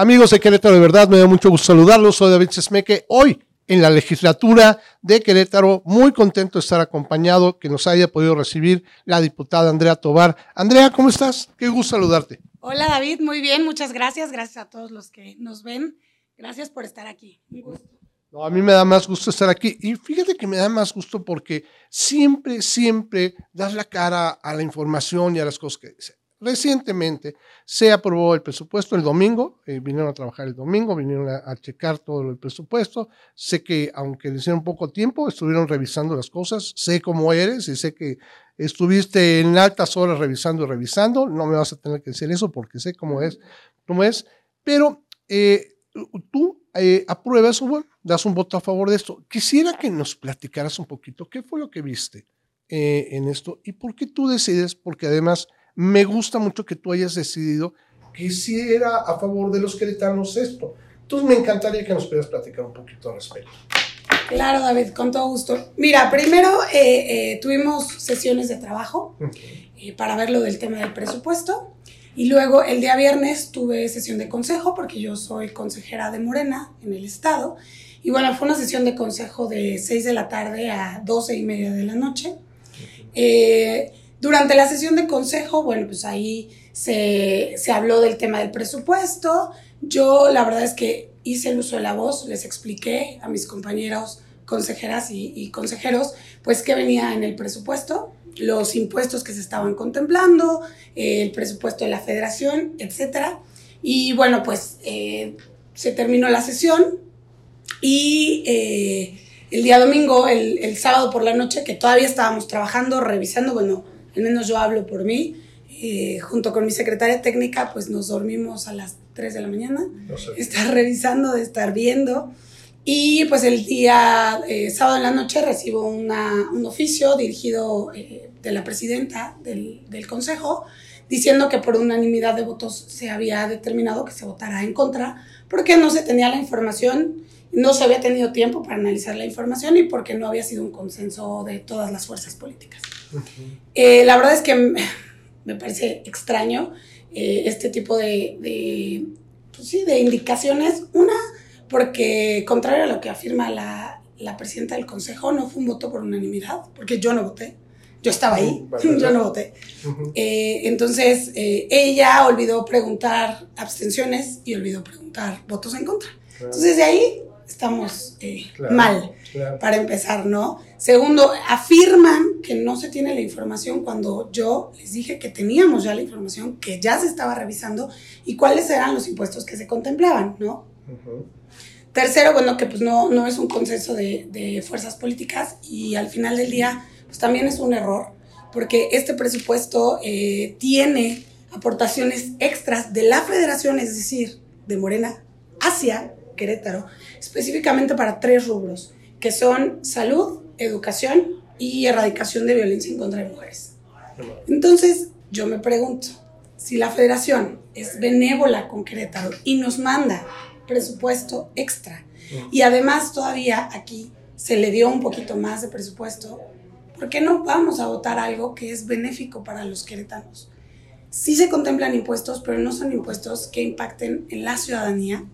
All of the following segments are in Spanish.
Amigos de Querétaro, de verdad me da mucho gusto saludarlos. Soy David Sesmeque. Hoy en la legislatura de Querétaro, muy contento de estar acompañado, que nos haya podido recibir la diputada Andrea Tobar. Andrea, ¿cómo estás? Qué gusto saludarte. Hola David, muy bien, muchas gracias. Gracias a todos los que nos ven. Gracias por estar aquí. Un gusto. No, a mí me da más gusto estar aquí. Y fíjate que me da más gusto porque siempre, siempre das la cara a la información y a las cosas que dicen. Recientemente se aprobó el presupuesto el domingo, eh, vinieron a trabajar el domingo, vinieron a, checar todo el presupuesto. Sé que aunque le hicieron poco tiempo, estuvieron revisando las cosas. Sé cómo eres y sé que estuviste en altas horas revisando y revisando. No me vas a tener que decir eso porque sé cómo es, cómo es. Pero eh, tú eh, apruebas o bueno, das un voto a favor de esto. Quisiera que nos platicaras un poquito qué fue lo que viste en esto y por qué tú decides, porque además me gusta mucho que tú hayas decidido que sí era a favor de los queretanos esto. Entonces me encantaría que nos pudieras platicar un poquito al respecto. Claro, David, con todo gusto. Mira, primero eh, eh, tuvimos sesiones de trabajo eh, para ver lo del tema del presupuesto. Y luego el día viernes tuve sesión de consejo porque yo soy consejera de Morena en el estado. Y bueno, fue una sesión de consejo de 6 de la tarde a 12 y media de la noche. Durante la sesión de consejo, bueno, pues ahí se, habló del tema del presupuesto. Yo la verdad es que hice el uso de la voz, les expliqué a mis compañeros consejeras y, consejeros, pues qué venía en el presupuesto, los impuestos que se estaban contemplando, el presupuesto de la federación, etc. Y bueno, pues eh, se terminó la sesión y eh, el día domingo, el, el, sábado por la noche, que todavía estábamos trabajando, revisando, bueno, al menos yo hablo por mí, eh, junto con mi secretaria técnica, pues nos dormimos a las 3 de la mañana, estar revisando, de estar viendo. Y pues el día eh, sábado en la noche recibo una, un oficio dirigido eh, de la presidenta del, del, consejo diciendo que por unanimidad de votos se había determinado que se votara en contra porque no se tenía la información, no se había tenido tiempo para analizar la información y porque no había sido un consenso de todas las fuerzas políticas. Eh, la verdad es que me parece extraño eh, este tipo de, de, pues sí, de indicaciones. Una, porque contrario a lo que afirma la, la, presidenta del Consejo, no fue un voto por unanimidad, porque yo no voté. Yo estaba ahí, yo no voté. Eh, entonces, ella olvidó preguntar abstenciones y olvidó preguntar votos en contra. Entonces, de ahí estamos mal, para empezar, ¿no? Segundo, afirman que no se tiene la información cuando yo les dije que teníamos ya la información, que ya se estaba revisando y cuáles eran los impuestos que se contemplaban, ¿no? Tercero, bueno, que pues no, no es un consenso de, fuerzas políticas y al final del día, pues también es un error, porque este presupuesto eh, tiene aportaciones extras de la federación, es decir, de Morena, hacia Querétaro, específicamente para tres rubros, que son salud, educación y erradicación de violencia en contra de mujeres. Entonces, yo me pregunto, si la federación es benévola con Querétaro y nos manda presupuesto extra y además todavía aquí se le dio un poquito más de presupuesto, ¿por qué no vamos a votar algo que es benéfico para los queretanos? Sí se contemplan impuestos, pero no son impuestos que impacten en la ciudadanía,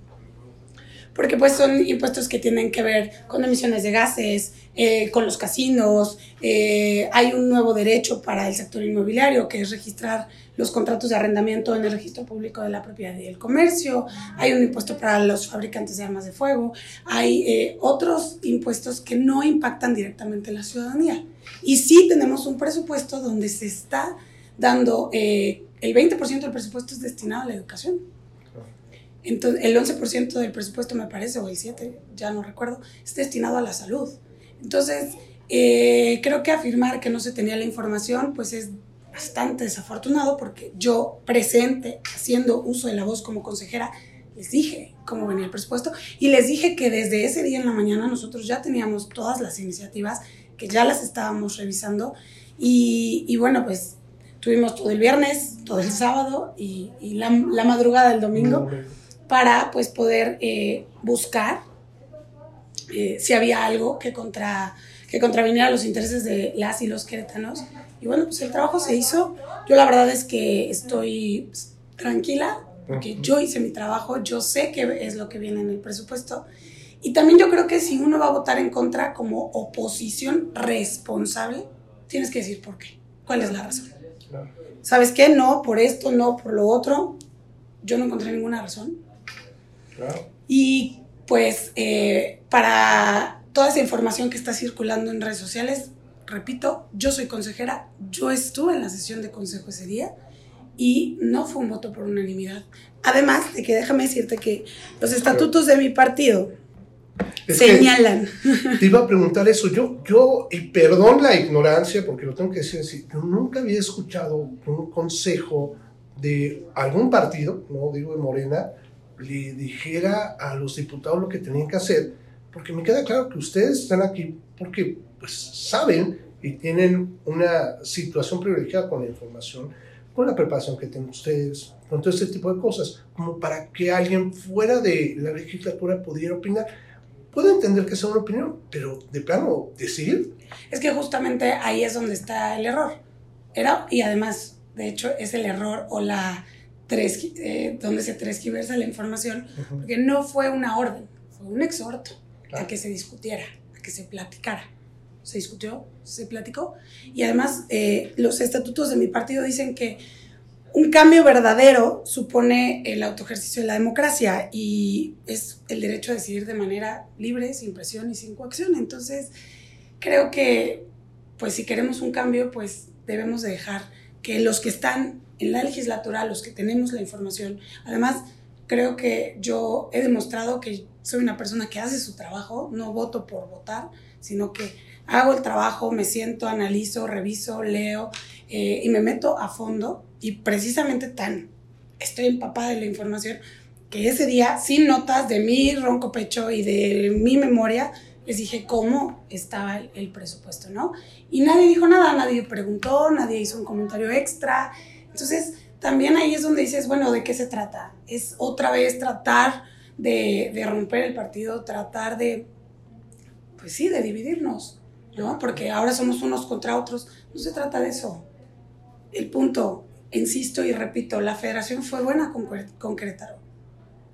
porque pues son impuestos que tienen que ver con emisiones de gases, eh, con los casinos, eh, hay un nuevo derecho para el sector inmobiliario que es registrar los contratos de arrendamiento en el registro público de la propiedad y el comercio, hay un impuesto para los fabricantes de armas de fuego, hay eh, otros impuestos que no impactan directamente en la ciudadanía. Y sí tenemos un presupuesto donde se está dando, el 20% del presupuesto es destinado a la educación. Entonces, el 11% del presupuesto, me parece, o el 7%, ya no recuerdo, es destinado a la salud. Entonces, eh, creo que afirmar que no se tenía la información, pues es bastante desafortunado porque yo presente, haciendo uso de la voz como consejera, les dije cómo venía el presupuesto y les dije que desde ese día en la mañana nosotros ya teníamos todas las iniciativas, que ya las estábamos revisando y, y bueno, pues tuvimos todo el viernes, todo el sábado y, y la, la, madrugada del domingo para pues poder eh, buscar eh, si había algo que, contra, que contraviniera los intereses de las y los queretanos. Y bueno, pues el trabajo se hizo. Yo la verdad es que estoy tranquila, porque yo hice mi trabajo, yo sé qué es lo que viene en el presupuesto. Y también yo creo que si uno va a votar en contra como oposición responsable, tienes que decir por qué. ¿Cuál es la razón? ¿Sabes qué? No, por esto, no, por lo otro. Yo no encontré ninguna razón. Y pues eh, para toda esa información que está circulando en redes sociales, repito, yo soy consejera, yo estuve en la sesión de consejo ese día y no fue un voto por unanimidad. Además de que déjame decirte que los estatutos de mi partido señalan. Te iba a preguntar eso. Yo, yo, y perdón la ignorancia, porque lo tengo que decir así, yo nunca había escuchado un consejo de algún partido, no digo de Morena, le dijera a los diputados lo que tenían que hacer, porque me queda claro que ustedes están aquí porque pues saben y tienen una situación privilegiada con la información, con la preparación que tienen ustedes, con todo este tipo de cosas, como para que alguien fuera de la legislatura pudiera opinar. Puedo entender que sea una opinión, pero de plano, decir. Es que justamente ahí es donde está el error. Era, y además, de hecho, es el error o la tres, eh, donde se transgiversa la información, porque no fue una orden, fue un exhorto a que se discutiera, a que se platicara. Se discutió, se platicó. Y además, eh, los estatutos de mi partido dicen que un cambio verdadero supone el autoejercicio de la democracia y es el derecho a decidir de manera libre, sin presión y sin coacción. Entonces, creo que, pues si queremos un cambio, pues debemos dejar que los que están en la legislatura, los que tenemos la información, además, creo que yo he demostrado que soy una persona que hace su trabajo, no voto por votar, sino que hago el trabajo, me siento, analizo, reviso, leo eh, y me meto a fondo y precisamente tan estoy empapada de la información que ese día, sin notas de mi ronco pecho y de mi memoria, les dije cómo estaba el, presupuesto, ¿no? Y nadie dijo nada, nadie preguntó, nadie hizo un comentario extra. Entonces, también ahí es donde dices, bueno, ¿de qué se trata? Es otra vez tratar de, de romper el partido, tratar de, pues sí, de dividirnos, ¿no? Porque ahora somos unos contra otros. No se trata de eso. El punto, insisto y repito, la federación fue buena con, con Querétaro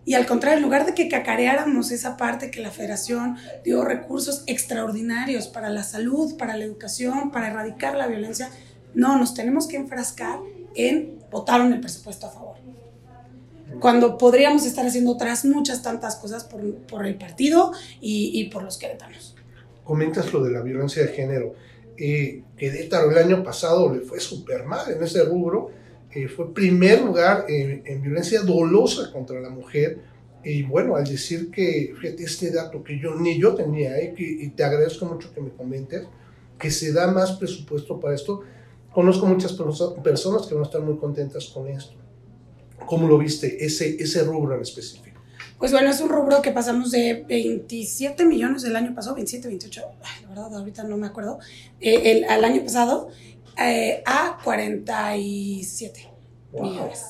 y al contrario, en lugar de que cacareáramos esa parte que la federación dio recursos extraordinarios para la salud, para la educación, para erradicar la violencia, no, nos tenemos que enfrascar en votar el presupuesto a favor. Cuando podríamos estar haciendo otras muchas tantas cosas por, por el partido y, y, por los queretanos. Comentas lo de la violencia de género. Eh, Querétaro el año pasado le fue súper mal en ese rubro fue primer lugar en, violencia dolosa contra la mujer. Y bueno, al decir que, fíjate, este dato que yo ni yo tenía, eh, y te agradezco mucho que me comentes, que se da más presupuesto para esto. Conozco muchas personas que van a estar muy contentas con esto. ¿Cómo lo viste, ese, ese rubro en específico? Pues bueno, es un rubro que pasamos de 27 millones del año pasado, 27, 28, la verdad ahorita no me acuerdo, eh, el, al año pasado, eh, a 47 millones.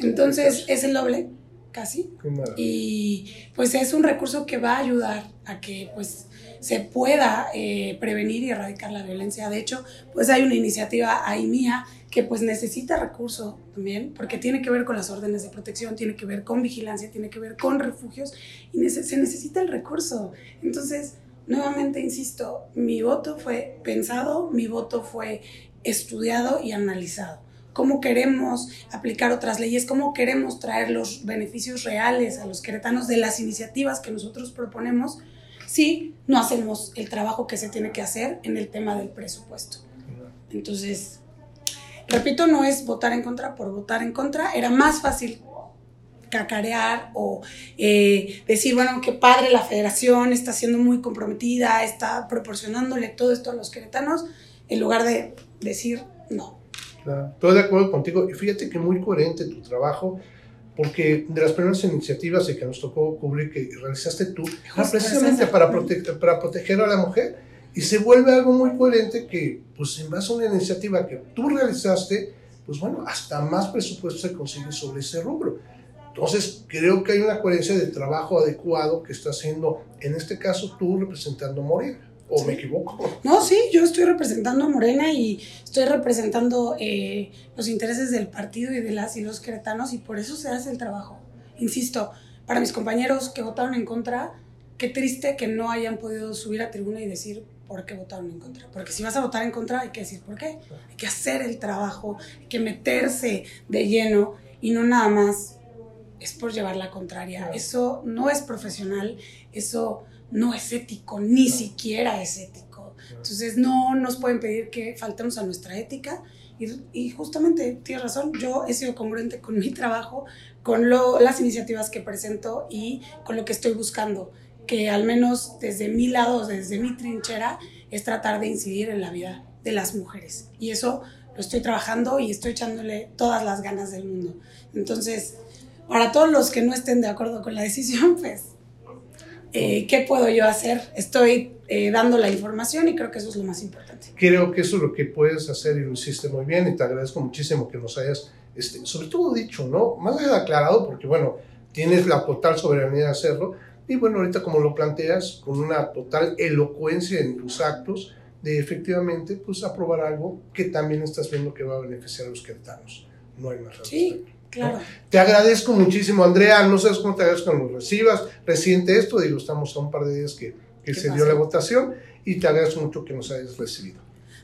Entonces es el doble, casi. Y pues es un recurso que va a ayudar a que pues se pueda eh, prevenir y erradicar la violencia. De hecho, pues hay una iniciativa ahí mía que pues necesita recurso también, porque tiene que ver con las órdenes de protección, tiene que ver con vigilancia, tiene que ver con refugios y se necesita el recurso. Entonces, nuevamente insisto, mi voto fue pensado, mi voto fue estudiado y analizado. Cómo queremos aplicar otras leyes, cómo queremos traer los beneficios reales a los queretanos de las iniciativas que nosotros proponemos si no hacemos el trabajo que se tiene que hacer en el tema del presupuesto. Entonces, repito, no es votar en contra por votar en contra, era más fácil cacarear o eh, decir, bueno, qué padre la federación está siendo muy comprometida, está proporcionándole todo esto a los queretanos, en lugar de decir no. Claro, estoy de acuerdo contigo y fíjate que muy coherente tu trabajo porque de las primeras iniciativas que nos tocó cubrir que realizaste tú, precisamente para, para proteger a la mujer y se vuelve algo muy coherente que pues en base a una iniciativa que tú realizaste, pues bueno, hasta más presupuesto se consigue sobre ese rubro. Entonces, creo que hay una coherencia de trabajo adecuado que está haciendo, en este caso, tú representando a Morena. ¿O me equivoco? No, sí, yo estoy representando a Morena y estoy representando eh, los intereses del partido y de las y los queretanos y por eso se hace el trabajo. Insisto, para mis compañeros que votaron en contra, qué triste que no hayan podido subir a tribuna y decir por qué votaron en contra. Porque si vas a votar en contra hay que decir por qué. Hay que hacer el trabajo, hay que meterse de lleno y no nada más es por llevar la contraria. Eso no es profesional, eso no es ético, ni siquiera es ético. Entonces no nos pueden pedir que faltemos a nuestra ética y, justamente tienes razón, yo he sido congruente con mi trabajo, con lo, las iniciativas que presento y con lo que estoy buscando, que al menos desde mi lado, desde mi trinchera, es tratar de incidir en la vida de las mujeres. Y eso lo estoy trabajando y estoy echándole todas las ganas del mundo. Entonces, para todos los que no estén de acuerdo con la decisión, pues, eh, ¿qué puedo yo hacer? Estoy eh, dando la información y creo que eso es lo más importante. Creo que eso es lo que puedes hacer y lo hiciste muy bien y te agradezco muchísimo que nos hayas, este, sobre todo dicho, ¿no? Más allá de aclarado, porque bueno, tienes la total soberanía de hacerlo y bueno, ahorita como lo planteas, con una total elocuencia en tus actos, de efectivamente pues aprobar algo que también estás viendo que va a beneficiar a los queretanos. No hay más Sí, claro. Te agradezco muchísimo, Andrea. No sabes cómo te agradezco cuando lo recibas. Reciente esto, digo, estamos a un par de días que, que se dio la votación y te agradezco mucho que nos hayas recibido.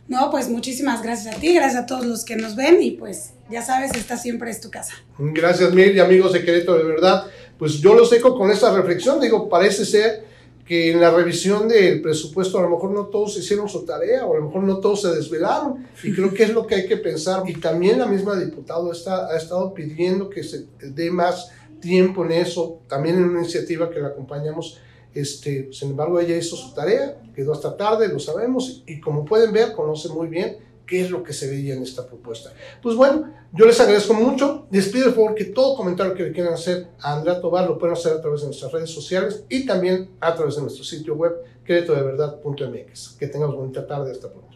No, pues muchísimas gracias a ti, gracias a todos los que nos ven y pues ya sabes, esta siempre es tu casa. Gracias mil y amigos de Querétaro, de verdad. Pues yo los dejo con esta reflexión, digo, parece ser que en la revisión del presupuesto a lo mejor no todos hicieron su tarea o a lo mejor no todos se desvelaron y creo que es lo que hay que pensar. Y también la misma diputada está, ha estado pidiendo que se dé más tiempo en eso, también en una iniciativa que la acompañamos, este, sin embargo ella hizo su tarea, quedó hasta tarde, lo sabemos y como pueden ver conoce muy bien qué es lo que se veía en esta propuesta. Pues bueno, yo les agradezco mucho. Les pido por favor que todo comentario que le quieran hacer a Andrea Tobar lo puedan hacer a través de nuestras redes sociales y también a través de nuestro sitio web creditodeverdad.mx. Que tengamos bonita tarde. Hasta pronto.